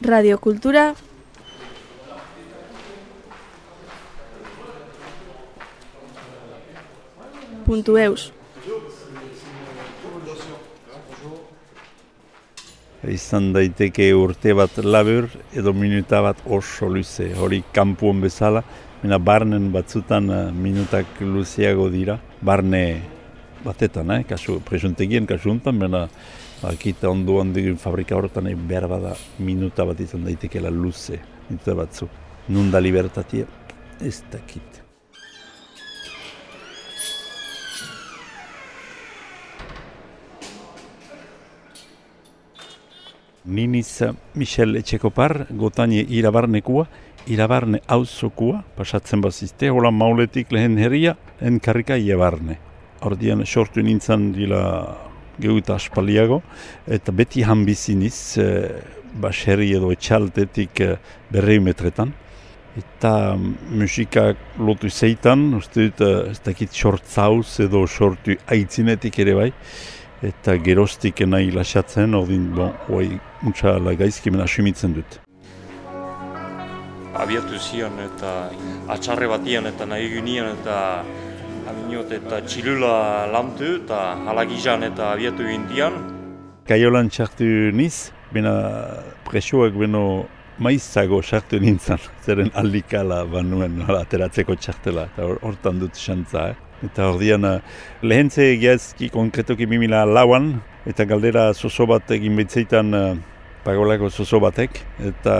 radiokultura puntu eus. Izan daiteke urte bat labur edo minuta bat oso luze, hori kampuan bezala, Mena barnen batzutan uh, minutak luzeago dira, barne batetan, eh? kasu presuntegien, kasu untan, mena akita ondo handi fabrika horretan eh, behar bada minuta bat izan daitekela luze, minuta batzu. Nunda libertatia, ez dakit. Niniz Michel Etxekopar, gotanie irabarnekua, irabarne auzokua, pasatzen bazizte, hola mauletik lehen herria, lehen karrika iebarne. Ordian sortu nintzen dila geuta aspaliago, eta beti hanbiziniz, e, baserri edo etxaltetik e, berrei metretan. Eta musikak lotu zeitan, uste dut, e, ez dakit sortzauz edo sortu aitzinetik ere bai, eta gerostik nahi lasatzen, ordin, bon, oi, muntza lagaizkimen asumitzen dut abiatu zion eta atxarre batian eta nahi gunian eta aminot eta txilula lantu eta halagizan eta abiatu gintian. Kaiolan txartu niz, bena presioak beno maizago txartu nintzen, zeren aldikala banuen ateratzeko txartela, eta hortan dut xantza. Eh? Eta hor dian, lehentze egiazki konkretoki mimila lauan, eta galdera zozo bat egin betzeitan uh, pagolako zozo batek, eta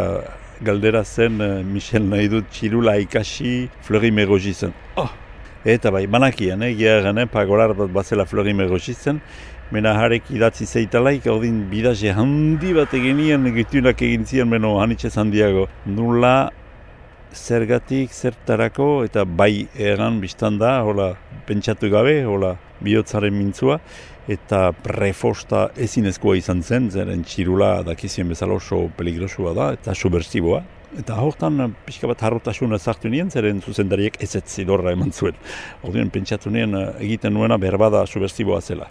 galdera zen uh, Michel nahi dut txirula ikasi flori zen. Oh! Eta bai, manakian, eh, geharan, eh, pagolar bat bazela flori megozi zen, mena harek idatzi zeitalaik, ordin bidaze handi bat egenien, egitunak egin zian, meno hanitxe handiago. Nula zergatik, zertarako, eta bai eran biztan da, hola, pentsatu gabe, hola, bihotzaren mintzua, eta prefosta ezinezkoa izan zen, zeren txirula dakizien bezala oso peligrosua da, eta subversiboa. Eta hortan pixka bat harrotasuna zartu nien, zeren zuzendariek ez ez zidorra eman zuen. Orduen pentsatu nien egiten nuena berbada subversiboa zela.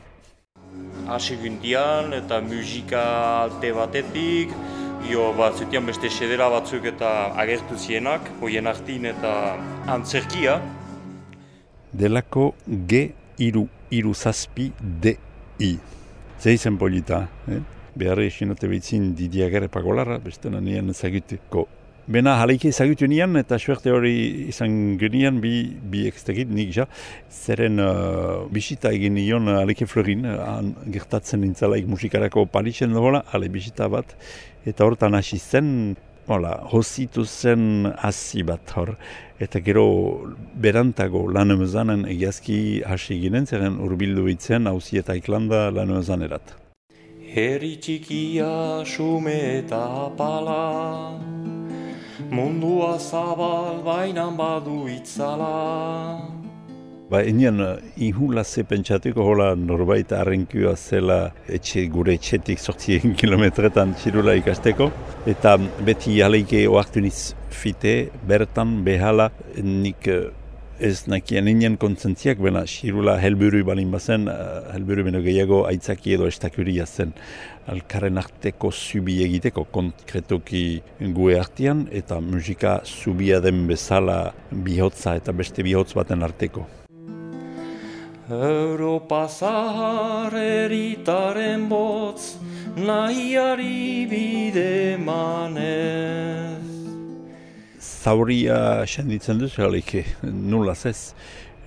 Asi gintian eta musika alte batetik, jo bat zutian beste sedera batzuk eta agertu zienak, hoien hartin eta antzerkia. Delako G iru, iru zazpi de i. Zeizen polita, eh? beharri esinote behitzin didiagere pagolarra, beste nien zaguteko. Bena jaleiki zagutu nian eta suerte hori izan genian bi, bi ekstegit nik ja. Zeren uh, bisita egin nion aleke florin, han gertatzen nintzalaik musikarako palixen dola, ale bisita bat. Eta hortan hasi zen, hola, hositu zen hasi bat hor eta gero berantago lan emezanen egiazki hasi ginen, zeren urbildu bitzen hauzi eta iklanda lan emezanerat. Herri txikia sume eta apala, mundua zabal bainan badu itzala. Ba, enian, ihula ze pentsatuko hola norbait arrenkua zela etxe, gure etxetik sortzien kilometretan txirula ikasteko. Eta beti aleike oartu niz fite, bertan, behala, nik eh, ez nakien inen kontzentziak, bena txirula helburu balin bazen, uh, helburu beno gehiago aitzaki edo estakuria zen. Alkaren arteko zubi egiteko konkretoki gue artian, eta musika zubia den bezala bihotza eta beste bihotz baten arteko. Europa zahar eritaren botz, nahiari bide manez. Zauria senditzen duz, halike, nula zez,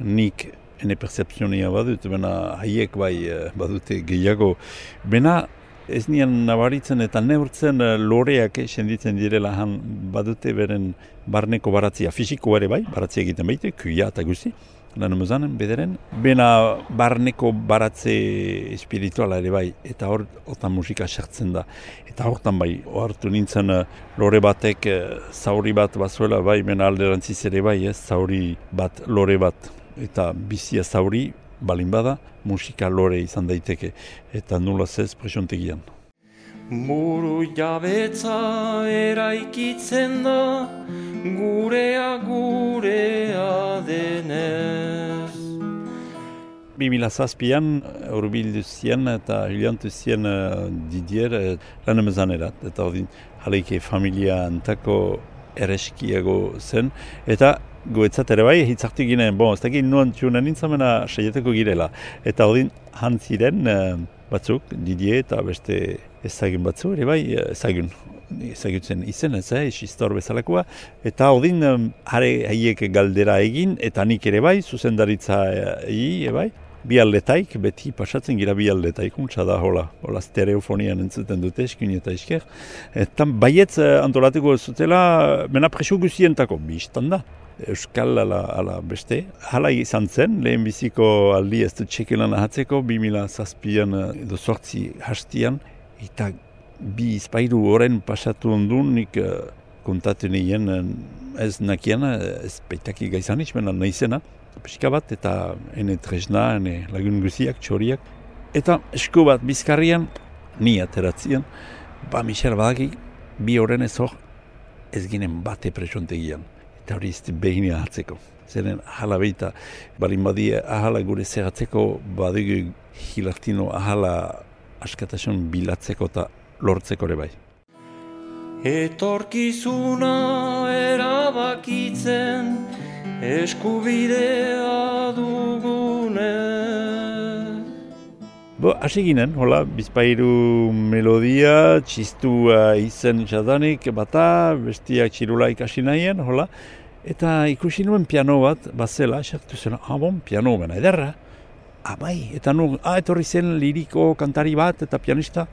nik ene percepzionia badut, bena haiek bai eh, badute gehiago. Bena ez nian nabaritzen eta neurtzen eh, loreak eh, senditzen direla han badute beren barneko baratzia. Fisiko ere bai, baratzia egiten baite, kuia eta guzi lan emezanen, bederen. Bena barneko baratze espirituala ere bai, eta hor, otan musika sartzen da. Eta hortan bai, ohartu nintzen uh, lore batek uh, zauri bat bazuela bai, bena alderantziz ere bai, ez, zauri bat, lore bat. Eta bizia zauri, balin bada, musika lore izan daiteke. Eta nula zez presontegian. Muru jabetza eraikitzen da, gurea gurea denez. 2000 zazpian, urbildu zien eta hiliantu zien uh, Didier uh, lan emezanerat. Eta hori, jaleike familia antako ereskiago zen. Eta guetzat ere bai, hitzartu ginen, bon, ez dakit nuan txunan nintzamena saieteko girela. Eta hori, hantziren uh, batzuk, Didier eta beste ezagun batzu, ere bai, ezagun ezagutzen izen ez, eh, istor bezalakoa, eta odin are haiek galdera egin, eta nik ere bai, zuzendaritza egi, e, bai, bi aldetaik, beti pasatzen gira bi aldetaik, untsa da, hola, hola stereofonian entzuten dute, eskin eta esker, eta baietz eh, antolatuko zutela, mena preso guzientako, biztan da. Euskal ala, ala beste. Hala izan zen, lehen biziko aldi ez du txekelan ahatzeko, 2000 zazpian edo sortzi hastian, eta bi izpairu horren pasatu ondun, nik uh, kontatu nien ez nakiana, ez peitaki gaizan izmena nahizena, pixka bat, eta ene tresna, ene lagun guziak, txoriak. Eta esku bat bizkarrian, ni ateratzien, ba Michel badaki, bi horren ez hor, ez ginen bate presontegian. Eta hori izte behine hartzeko. Zeren ahala behita, balin badie ahala gure zeratzeko, badugu hilartino ahala askatasun bilatzeko eta lortzeko ere bai. Etorkizuna erabakitzen eskubidea dugune. Bo, hasi ginen, hola, bizpairu melodia, txistua izen jadanik bata, bestiak txirula ikasi nahien, hola, eta ikusi nuen piano bat, bazela, esaktu zen, ah bon, piano bena ederra, ah bai, eta nu, ah, etorri zen liriko kantari bat, eta pianista,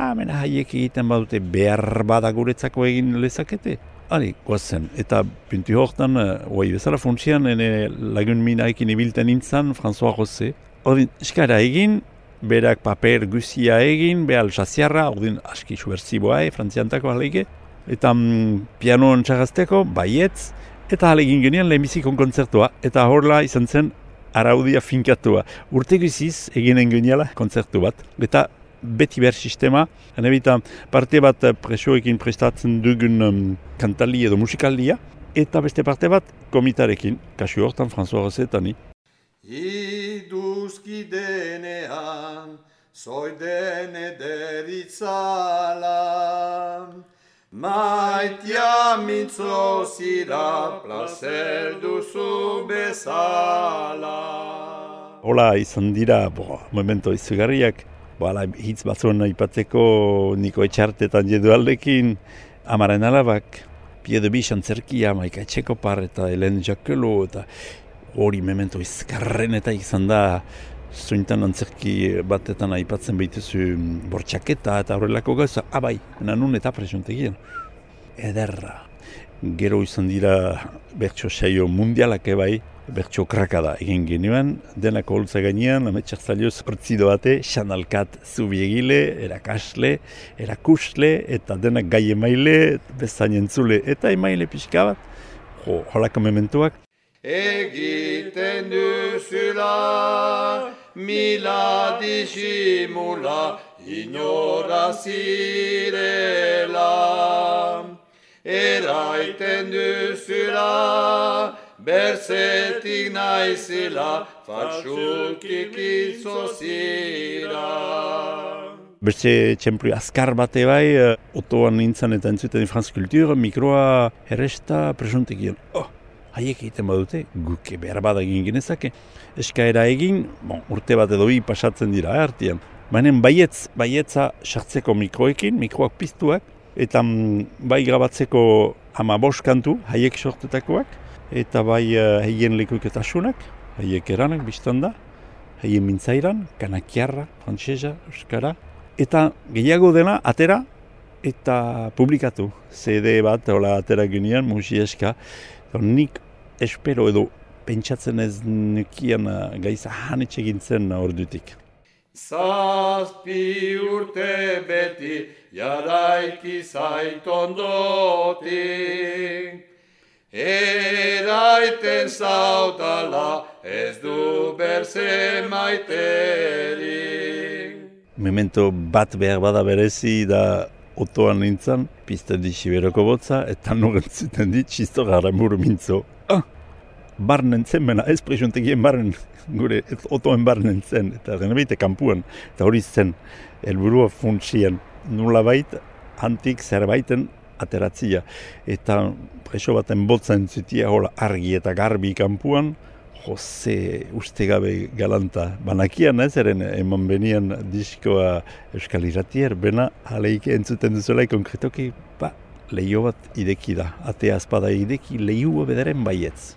Hemen haiek egiten badute behar bada guretzako egin lezakete. Hali, guazen. Eta pintu hortan, uh, bezala funtsian, ene lagun minaekin ibilten nintzen, François José. Ordin, eskara egin, berak paper guzia egin, behal jaziarra, ordin, aski subertziboa, e, frantziantako halege. Eta mm, pianoan txagazteko, baietz, eta halegin genien lehenbizikon kontzertua. Eta horla izan zen, araudia finkatua. Urte guziz eginen geniala kontzertu bat. Eta beti behar sistema, eta parte bat presoekin prestatzen dugun um, kantali edo musikaldia, eta beste parte bat komitarekin, kasu hortan François Rosetani. Iduzki denean, zoiden ederitzala, maitia mitzo zira, placer duzu bezala. Hola, izan dira, bo, momento izugarriak, Bala, hitz batzuen aipatzeko niko etxartetan jedu aldekin, amaren alabak, piedo bi xantzerkia, maika etxeko par eta helen jakelo, eta hori memento izkarren eta izan da, zuintan antzerki batetan aipatzen behituzu bortxaketa eta horrelako gauza, abai, nanun eta presuntegien. Ederra. Gero izan dira bertso saio mundialak ebai, bertso krakada egin genuen, denako holtza gainean, ametsak zalioz hortzido bate, xanalkat zubiegile, erakasle, erakusle, eta denak gai emaile, bezain entzule, eta emaile pixka bat, jo, holako mementuak. Egiten duzula, mila disimula, inora zirela. Eraiten duzula, berzetik naizela, fatxukik izozira. Beste txemplu azkar bate bai, uh, otoan nintzen eta entzuten Franz Kultur, mikroa herresta presuntekion. Oh, haiek egiten badute, guke behar bada egin genezake. Eskaera egin, bon, urte bat edo hi pasatzen dira, eh, artian. Baina baietz, baietza sartzeko mikroekin, mikroak piztuak, eta mm, bai grabatzeko ama kantu, haiek sortutakoak, eta bai uh, heien lekuiketasunak, haiek eranak biztan da, heien mintzairan, kanakiarra, frantsesa, euskara, eta gehiago dena atera eta publikatu. CD bat, hola atera ginean, musi eska, nik espero edo pentsatzen ez nukian uh, gaiza hanetxe gintzen ordutik. Zazpi urte beti, jaraiki zaitondotik, Eraiten zautala ez du berze maiteri. Memento bat behar bada berezi da otoan nintzen, pizten di siberoko botza, eta nuren zuten dit, txisto gara muru mintzo. Ah, barnen zen, mena ez presuntegien barnen, gure ez otoen barnen zen, eta renabite kanpuan, eta hori zen, helburua funtsien, nula bait, antik zerbaiten ateratzia. Eta preso baten botzen zutia hola argi eta garbi kanpuan, Jose uste gabe galanta. Banakian ez eren eman benian diskoa Euskal Iratier, bena aleik entzuten duzulai konkretoki, ba, lehio bat ideki da. Atea azpada ideki lehio bedaren baietz.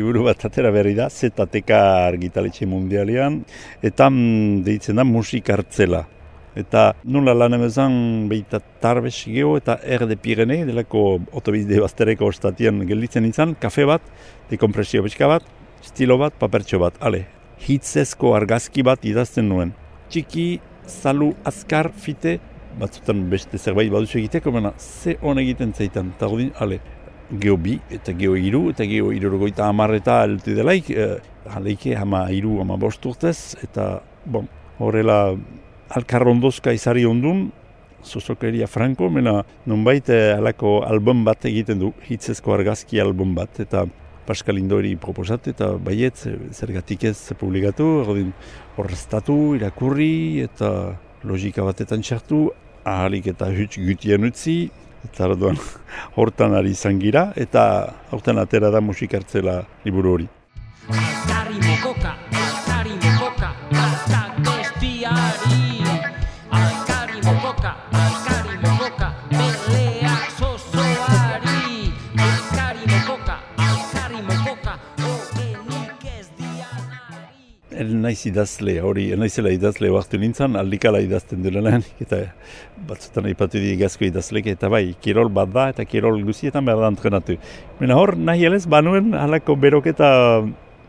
Liburu bat atera berri da, ZTK argitaletxe mundialian, eta mm, deitzen da musik hartzela. Eta nula lan emezan behita tarbes geho eta erde pirene, delako otobizde baztereko ostatian gelditzen izan, kafe bat, dekompresio pixka bat, stilo bat, papertxo bat, ale, hitzezko argazki bat idazten nuen. Txiki, zalu, azkar, fite, batzutan beste zerbait baduzu egiteko, baina ze hon egiten zeitan, eta ale, geho bi, eta geho iru, eta geho irurogoita amarreta altu delaik, eh, aleike hama iru, hama bost urtez, eta, bon, horrela, alkarrondozka izari ondun, Zozokeria Franco, mena nonbait eh, alako album bat egiten du, hitzezko argazki album bat, eta Pascal Indori proposat, eta baiet, zergatik ez publikatu, horreztatu, irakurri, eta logika batetan txartu, ahalik eta huts gutien utzi, Eta orduan hortan ari izan gira, eta hortan atera da musikartzela liburu hori. Naiz idazle, hori naizela idazle oartu nintzen, aldikala idazten duenean, eta batzutan aipatu di gazko idazlek, eta bai, kirol bat da, eta kirol guzietan behar da antrenatu. Mena hor, nahi elez, banuen, halako beroketa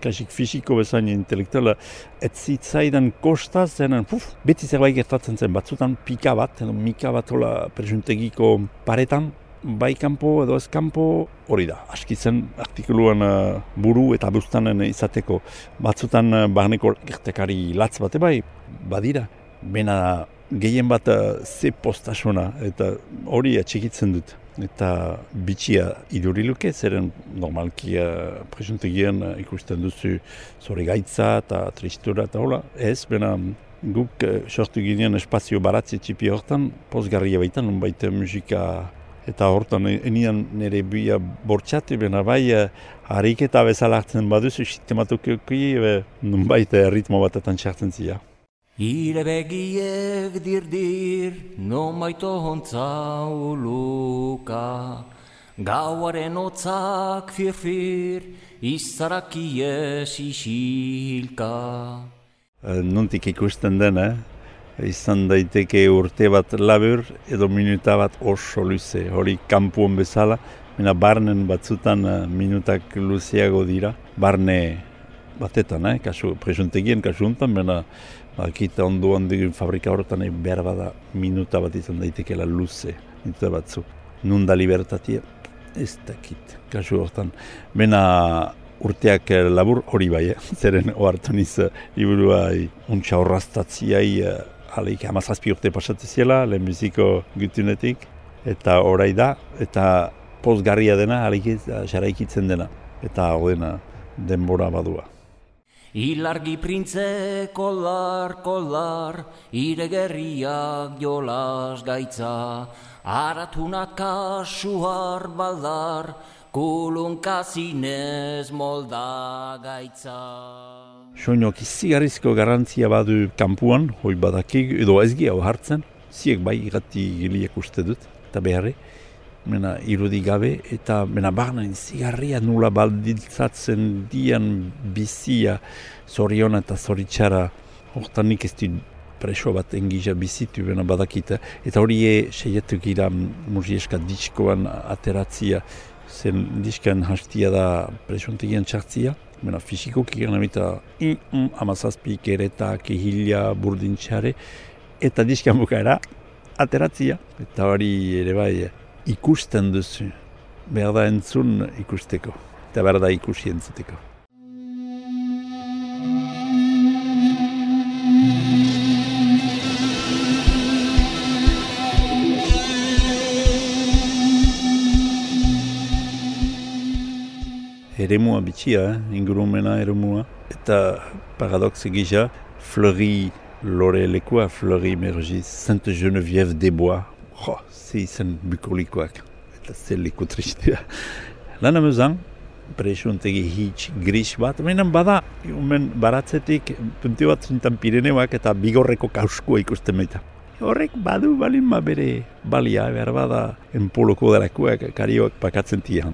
kasik fisiko bezain intelektuala, ez zitzaidan kosta zenen, puf, beti zerbait gertatzen zen, batzutan pika bat, edo mika bat hola presuntegiko paretan, bai kanpo edo ez kanpo hori da. Askitzen artikuluan uh, buru eta bustanen izateko batzutan uh, barneko gertekari latz bate bai, badira. Bena gehien bat uh, ze postasuna eta hori atxikitzen dut. Eta bitxia iduriluke, zeren normalki uh, presuntegien uh, ikusten duzu zori gaitza eta tristura eta hola. Ez, bena guk uh, sortu ginean espazio baratzi txipi hortan, pozgarria baitan, unbaita musika eta hortan enian nire bia bortxatu, bena bai eh, harik eta bezala hartzen baduzu, sistematuki e, nun baita ritmo batetan txartzen zia. Ire begiek dirdir, non baito hontza uluka, gauaren otzak firfir, izarakies isilka. Eh, nontik ikusten den, eh? Izan daiteke urte bat labur edo minuta bat oso luze, hori kampuan bezala, mena barnen batzutan uh, minutak luzeago dira, barne batetan, eh, kasu, presuntegien kasu untan, mena bakita ondo handigun fabrika horretan eh, behar bada minuta bat izan daitekela luze, minuta batzu. Nunda libertatia, ez dakit, kasu horretan. Mena urteak labur hori bai, eh? zeren ohartu niz, liburua untxa horraztatziai aleik hamazazpi urte pasatzen ziela, lehen biziko gutunetik, eta orai da, eta pozgarria dena, aleik jarraikitzen dena, eta dena denbora badua. Ilargi printze kolar, kolar, ire gerriak jolas gaitza, aratunak kasuar baldar, kulunka zinez molda gaitza. Soinok izigarrizko garantzia badu kampuan, hoi badakik, edo ez hau hartzen, ziek bai irrati giliek uste dut, eta beharri, mena irudi gabe, eta mena barna izigarria nula balditzatzen dian bizia zorion eta zoritxara, hortan nik ez dut preso bat engizia bizitu bena badakita, eta hori e seietu gira muzieska diskoan ateratzia, zen diskan hastia da presontegian txartzia, Mena fizikoki gana eta mm, mm, amazazpi kereta, kehila, burdintxare, eta diskan bukaera ateratzia. Eta hori ere bai ikusten duzu, behar da entzun ikusteko, eta behar da ikusi entzuteko. Eremua bitxia, eh? ingurumena eremua. Eta paradoxe gisa, Fleury lore lekua, Fleury mergi, Sainte Geneviève des Bois. Jo, ze izan bukolikoak. Eta ze leku tristea. Lan amuzan, presuntegi hitz gris bat, menan bada, omen baratzetik punti bat zintan Pireneoak eta bigorreko kauskua ikusten meita. Horrek badu balin ma bere balia, behar bada enpoloko delakoak karioak pakatzen tian.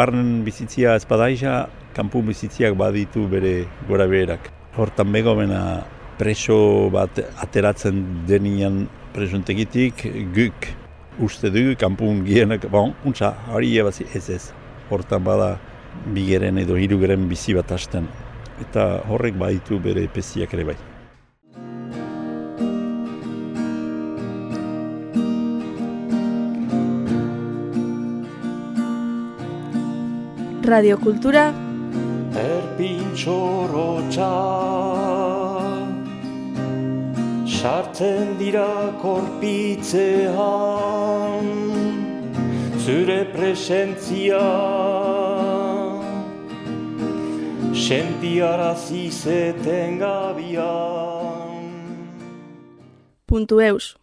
Barnen bizitzia ez badaixa, kanpu bizitziak baditu bere gora beherak. Hortan bego bena preso bat ateratzen denian presuntegitik guk uste du kanpun gienak, bon, untsa, hori ebazi ez ez. Hortan bada bigeren edo hirugeren bizi bat hasten. Eta horrek baditu bere peziak ere bai. Radiokultura Erpintxorotxa Sartzen dira korpitzean Zure presentzia. Sentiarazi zeten gabian. Puntu eus.